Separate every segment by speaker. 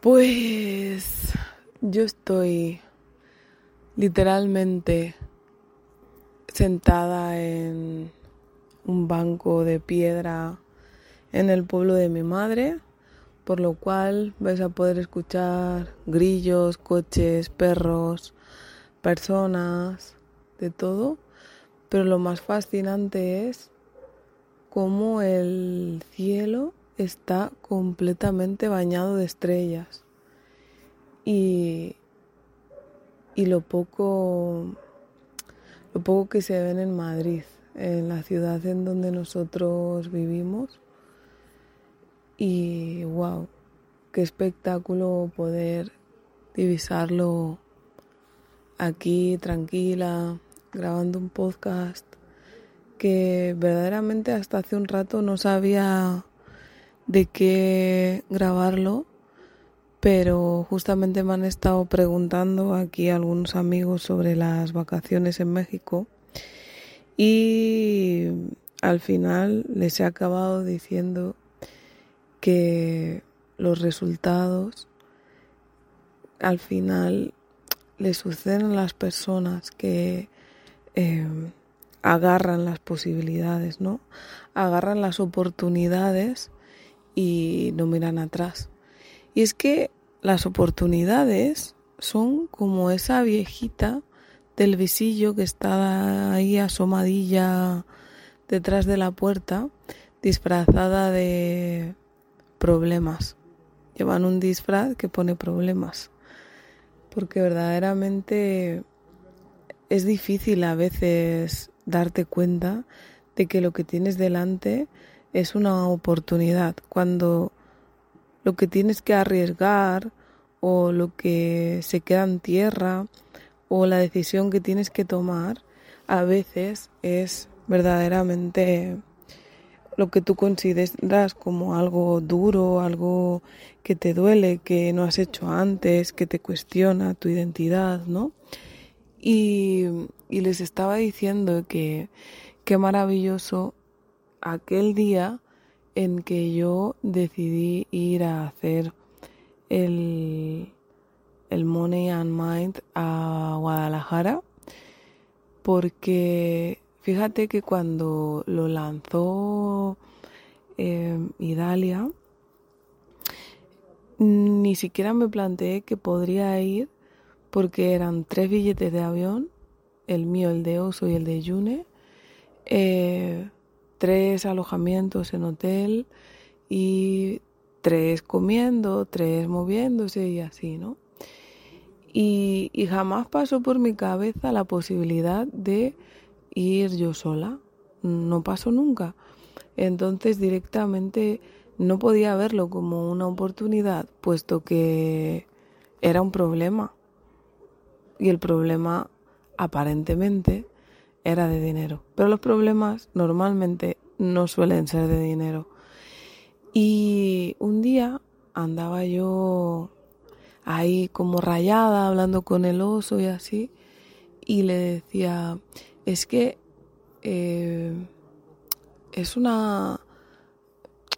Speaker 1: Pues yo estoy literalmente sentada en un banco de piedra en el pueblo de mi madre, por lo cual vais a poder escuchar grillos, coches, perros, personas, de todo. Pero lo más fascinante es cómo el cielo está completamente bañado de estrellas. Y, y lo poco lo poco que se ven en Madrid, en la ciudad en donde nosotros vivimos. Y wow, qué espectáculo poder divisarlo aquí tranquila, grabando un podcast que verdaderamente hasta hace un rato no sabía de qué grabarlo, pero justamente me han estado preguntando aquí algunos amigos sobre las vacaciones en México y al final les he acabado diciendo que los resultados al final le suceden a las personas que eh, agarran las posibilidades, ¿no? Agarran las oportunidades y no miran atrás. Y es que las oportunidades son como esa viejita del visillo que está ahí asomadilla detrás de la puerta, disfrazada de problemas. Llevan un disfraz que pone problemas. Porque verdaderamente es difícil a veces darte cuenta de que lo que tienes delante es una oportunidad, cuando lo que tienes que arriesgar o lo que se queda en tierra o la decisión que tienes que tomar a veces es verdaderamente lo que tú consideras como algo duro, algo que te duele, que no has hecho antes, que te cuestiona tu identidad, ¿no? Y, y les estaba diciendo que qué maravilloso aquel día en que yo decidí ir a hacer el, el Money and Mind a Guadalajara porque fíjate que cuando lo lanzó eh, Idalia ni siquiera me planteé que podría ir porque eran tres billetes de avión, el mío, el de Oso y el de Yune, eh, tres alojamientos en hotel y tres comiendo, tres moviéndose y así, ¿no? Y, y, jamás pasó por mi cabeza la posibilidad de ir yo sola, no pasó nunca. Entonces directamente no podía verlo como una oportunidad, puesto que era un problema. Y el problema aparentemente era de dinero. Pero los problemas normalmente no suelen ser de dinero. Y un día andaba yo ahí como rayada hablando con el oso y así. Y le decía, es que eh, es una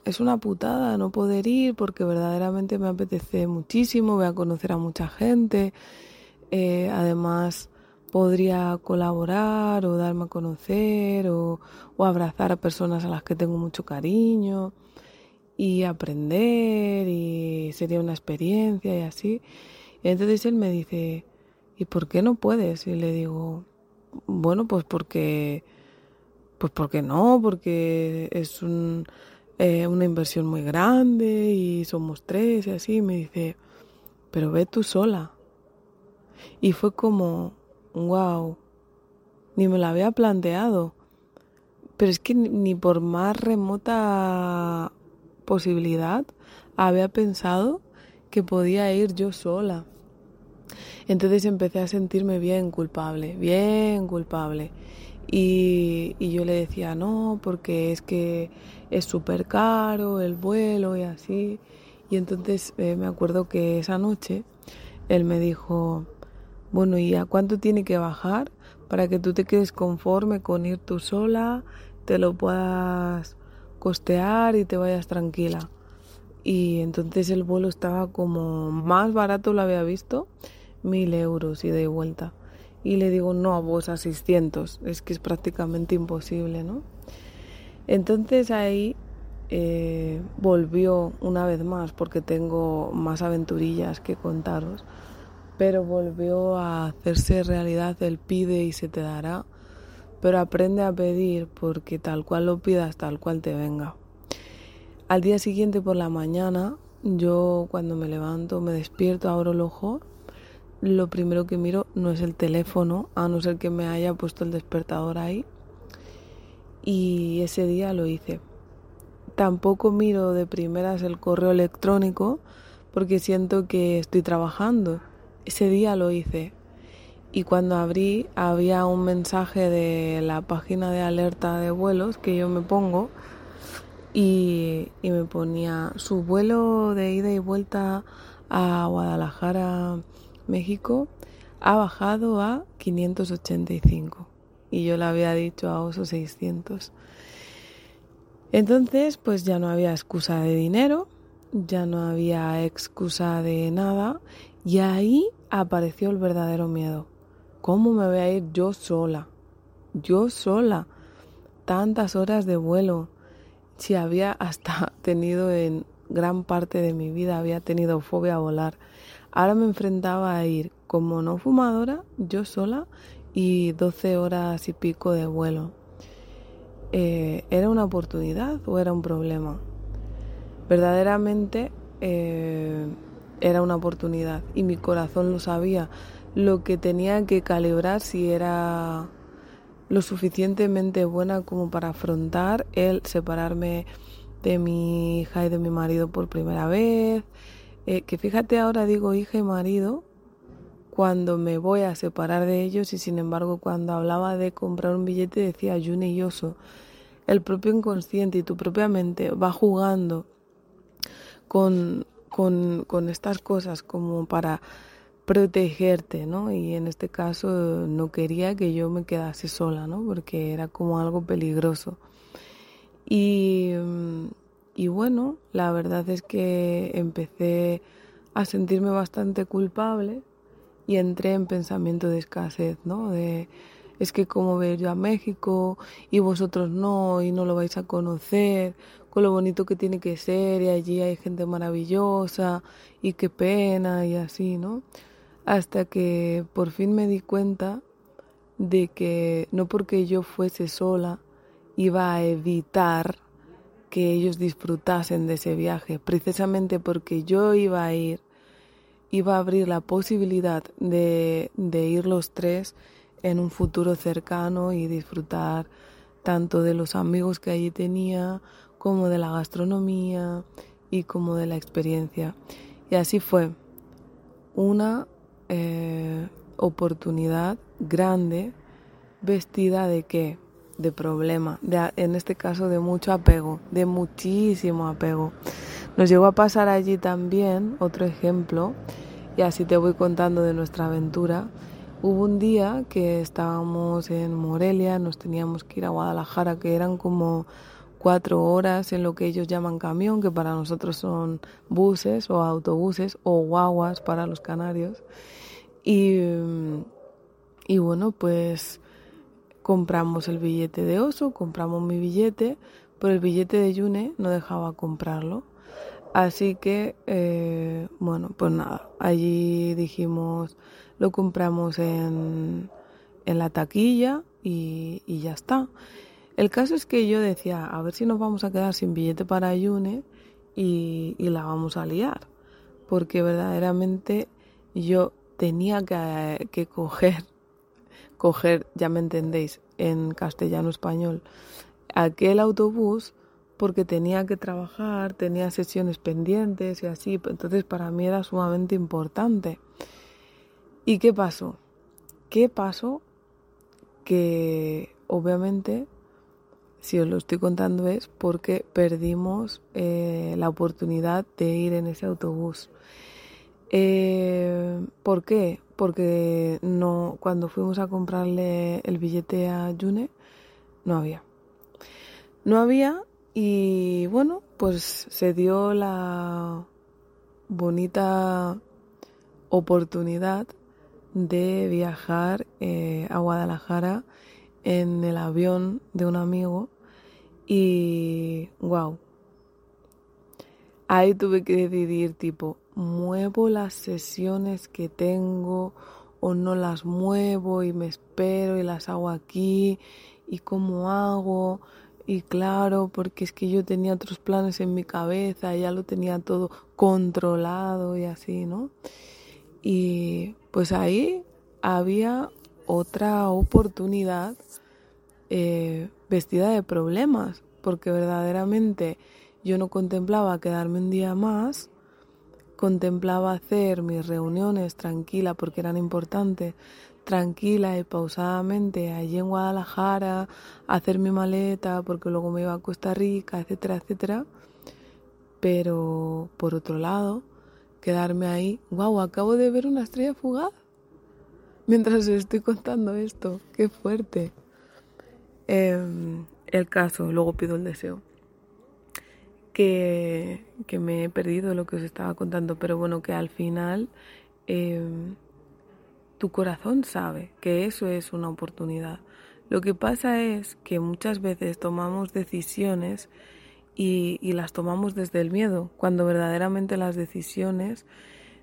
Speaker 1: es una putada no poder ir porque verdaderamente me apetece muchísimo, voy a conocer a mucha gente, eh, además podría colaborar o darme a conocer o, abrazar a personas a las que tengo mucho cariño y aprender y sería una experiencia y así. Y entonces él me dice, ¿y por qué no puedes? Y le digo, bueno, pues porque, pues porque no, porque es un, eh, una inversión muy grande y somos tres y así. Y me dice, pero ve tú sola. Y fue como, wow, ni me lo había planteado. Pero es que ni por más remota posibilidad había pensado que podía ir yo sola. Entonces empecé a sentirme bien culpable, bien culpable. Y, yo le decía, no, porque es que es súper caro el vuelo y así. Y entonces eh, me acuerdo que esa noche él me dijo, bueno, ¿y a cuánto tiene que bajar para que tú te quedes conforme con ir tú sola, te lo puedas costear y te vayas tranquila? Y entonces el vuelo estaba como más barato, lo había visto, mil euros y de vuelta. Y le digo, no, vos a 600, es que es prácticamente imposible, ¿no? Entonces ahí eh, volvió una vez más, porque tengo más aventurillas que contaros, pero volvió a hacerse realidad el pide y se te dará, pero aprende a pedir porque tal cual lo pidas, tal cual te venga. Al día siguiente por la mañana, yo cuando me levanto, me despierto, abro el ojo, lo primero que miro no es el teléfono, a no ser que me haya puesto el despertador ahí. Y ese día lo hice. Tampoco miro de primeras el correo electrónico porque siento que estoy trabajando. Ese día lo hice. Y cuando abrí había un mensaje de la página de alerta de vuelos que yo me pongo y, me ponía su vuelo de ida y vuelta a Guadalajara, México, ha bajado a 585 y yo le había dicho a Oso 600. Entonces, pues ya no había excusa de dinero, ya no había excusa de nada y ahí apareció el verdadero miedo. ¿Cómo me voy a ir yo sola? Yo sola. Tantas horas de vuelo si había hasta tenido en gran parte de mi vida, había tenido fobia a volar. Ahora me enfrentaba a ir como no fumadora, yo sola, y 12 horas y pico de vuelo. Eh, ¿Era una oportunidad o era un problema? Verdaderamente eh, era una oportunidad y mi corazón lo sabía. Lo que tenía que calibrar si era lo suficientemente buena como para afrontar el separarme de mi hija y de mi marido por primera vez. Eh, que fíjate ahora digo hija y marido cuando me voy a separar de ellos y sin embargo cuando hablaba de comprar un billete decía June y Oso. El propio inconsciente y tu propia mente va jugando con, con, con estas cosas como para protegerte, ¿no? Y en este caso no quería que yo me quedase sola, ¿no? Porque era como algo peligroso. Y, y bueno, la verdad es que empecé a sentirme bastante culpable y entré en pensamiento de escasez, ¿no? De es que como ver yo a México y vosotros no y no lo vais a conocer, con lo bonito que tiene que ser y allí hay gente maravillosa y qué pena y así, ¿no? hasta que por fin me di cuenta de que no porque yo fuese sola iba a evitar que ellos disfrutasen de ese viaje, precisamente porque yo iba a ir, iba a abrir la posibilidad de, de ir los tres en un futuro cercano y disfrutar tanto de los amigos que allí tenía, como de la gastronomía y como de la experiencia. Y así fue. Una eh, oportunidad grande vestida de qué? De problema, de, en este caso de mucho apego, de muchísimo apego. Nos llegó a pasar allí también otro ejemplo, y así te voy contando de nuestra aventura. Hubo un día que estábamos en Morelia, nos teníamos que ir a Guadalajara, que eran como cuatro horas en lo que ellos llaman camión, que para nosotros son buses o autobuses o guaguas para los canarios. Y, bueno, pues compramos el billete de oso, compramos mi billete, pero el billete de Yune no dejaba comprarlo. Así que, eh, bueno, pues nada, allí dijimos, lo compramos en, en la taquilla y, y, ya está. El caso es que yo decía, a ver si nos vamos a quedar sin billete para Yune y, y la vamos a liar, porque verdaderamente yo tenía que, coger, coger, ya me entendéis, en castellano español, aquel autobús porque tenía que trabajar, tenía sesiones pendientes y así, entonces para mí era sumamente importante. ¿Y qué pasó? ¿Qué pasó? Que obviamente, si os lo estoy contando es porque perdimos eh, la oportunidad de ir en ese autobús. Eh, ¿Por qué? Porque no, cuando fuimos a comprarle el billete a June, no había. No había y bueno, pues se dio la bonita oportunidad de viajar eh, a Guadalajara en el avión de un amigo y wow. Ahí tuve que decidir tipo, muevo las sesiones que tengo o no las muevo y me espero y las hago aquí y cómo hago y claro, porque es que yo tenía otros planes en mi cabeza, ya lo tenía todo controlado y así, ¿no? Y pues ahí había otra oportunidad eh, vestida de problemas, porque verdaderamente yo no contemplaba quedarme un día más, contemplaba hacer mis reuniones tranquila porque eran importantes, tranquila y pausadamente allí en Guadalajara, hacer mi maleta porque luego me iba a Costa Rica, etcétera, etcétera. Pero por otro lado, quedarme ahí, wow, acabo de ver una estrella fugaz. Mientras estoy contando esto, qué fuerte. Em, el caso, luego pido el deseo. Que, que, me he perdido lo que os estaba contando, pero bueno, que al final em, tu corazón sabe que eso es una oportunidad. Lo que pasa es que muchas veces tomamos decisiones y, las tomamos desde el miedo, cuando verdaderamente las decisiones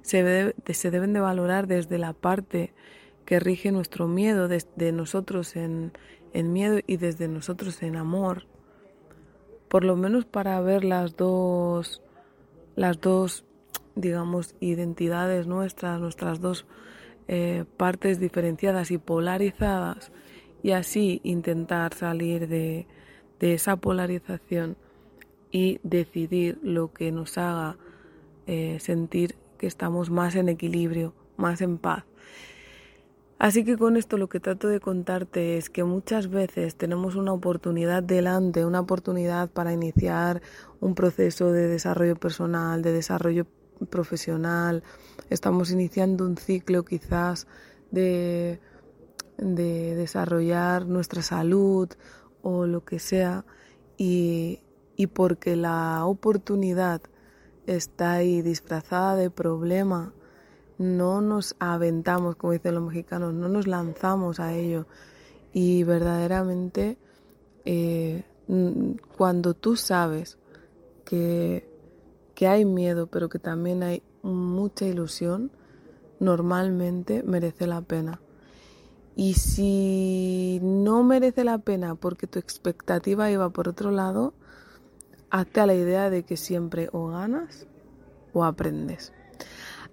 Speaker 1: se, se deben de valorar desde la parte que rige nuestro miedo, desde nosotros en, en miedo y desde nosotros en amor, por lo menos para ver las dos, las dos, digamos, identidades nuestras, nuestras dos eh, partes diferenciadas y polarizadas, y así intentar salir de, de esa polarización y decidir lo que nos haga eh, sentir que estamos más en equilibrio, más en paz. Así que con esto lo que trato de contarte es que muchas veces tenemos una oportunidad delante, una oportunidad para iniciar un proceso de desarrollo personal, de desarrollo profesional, estamos iniciando un ciclo quizás de, de desarrollar nuestra salud o lo que sea y, y porque la oportunidad está ahí disfrazada de problema no nos aventamos, como dicen los mexicanos, no nos lanzamos a ello. Y verdaderamente, eh, cuando tú sabes que, que hay miedo, pero que también hay mucha ilusión, normalmente merece la pena. Y si no merece la pena porque tu expectativa iba por otro lado, hazte a la idea de que siempre o ganas o aprendes.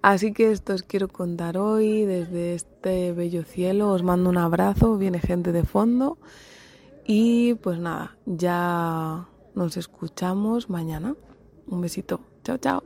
Speaker 1: Así que esto os quiero contar hoy desde este bello cielo. Os mando un abrazo, viene gente de fondo. Y pues nada, ya nos escuchamos mañana. Un besito. Chao, chao.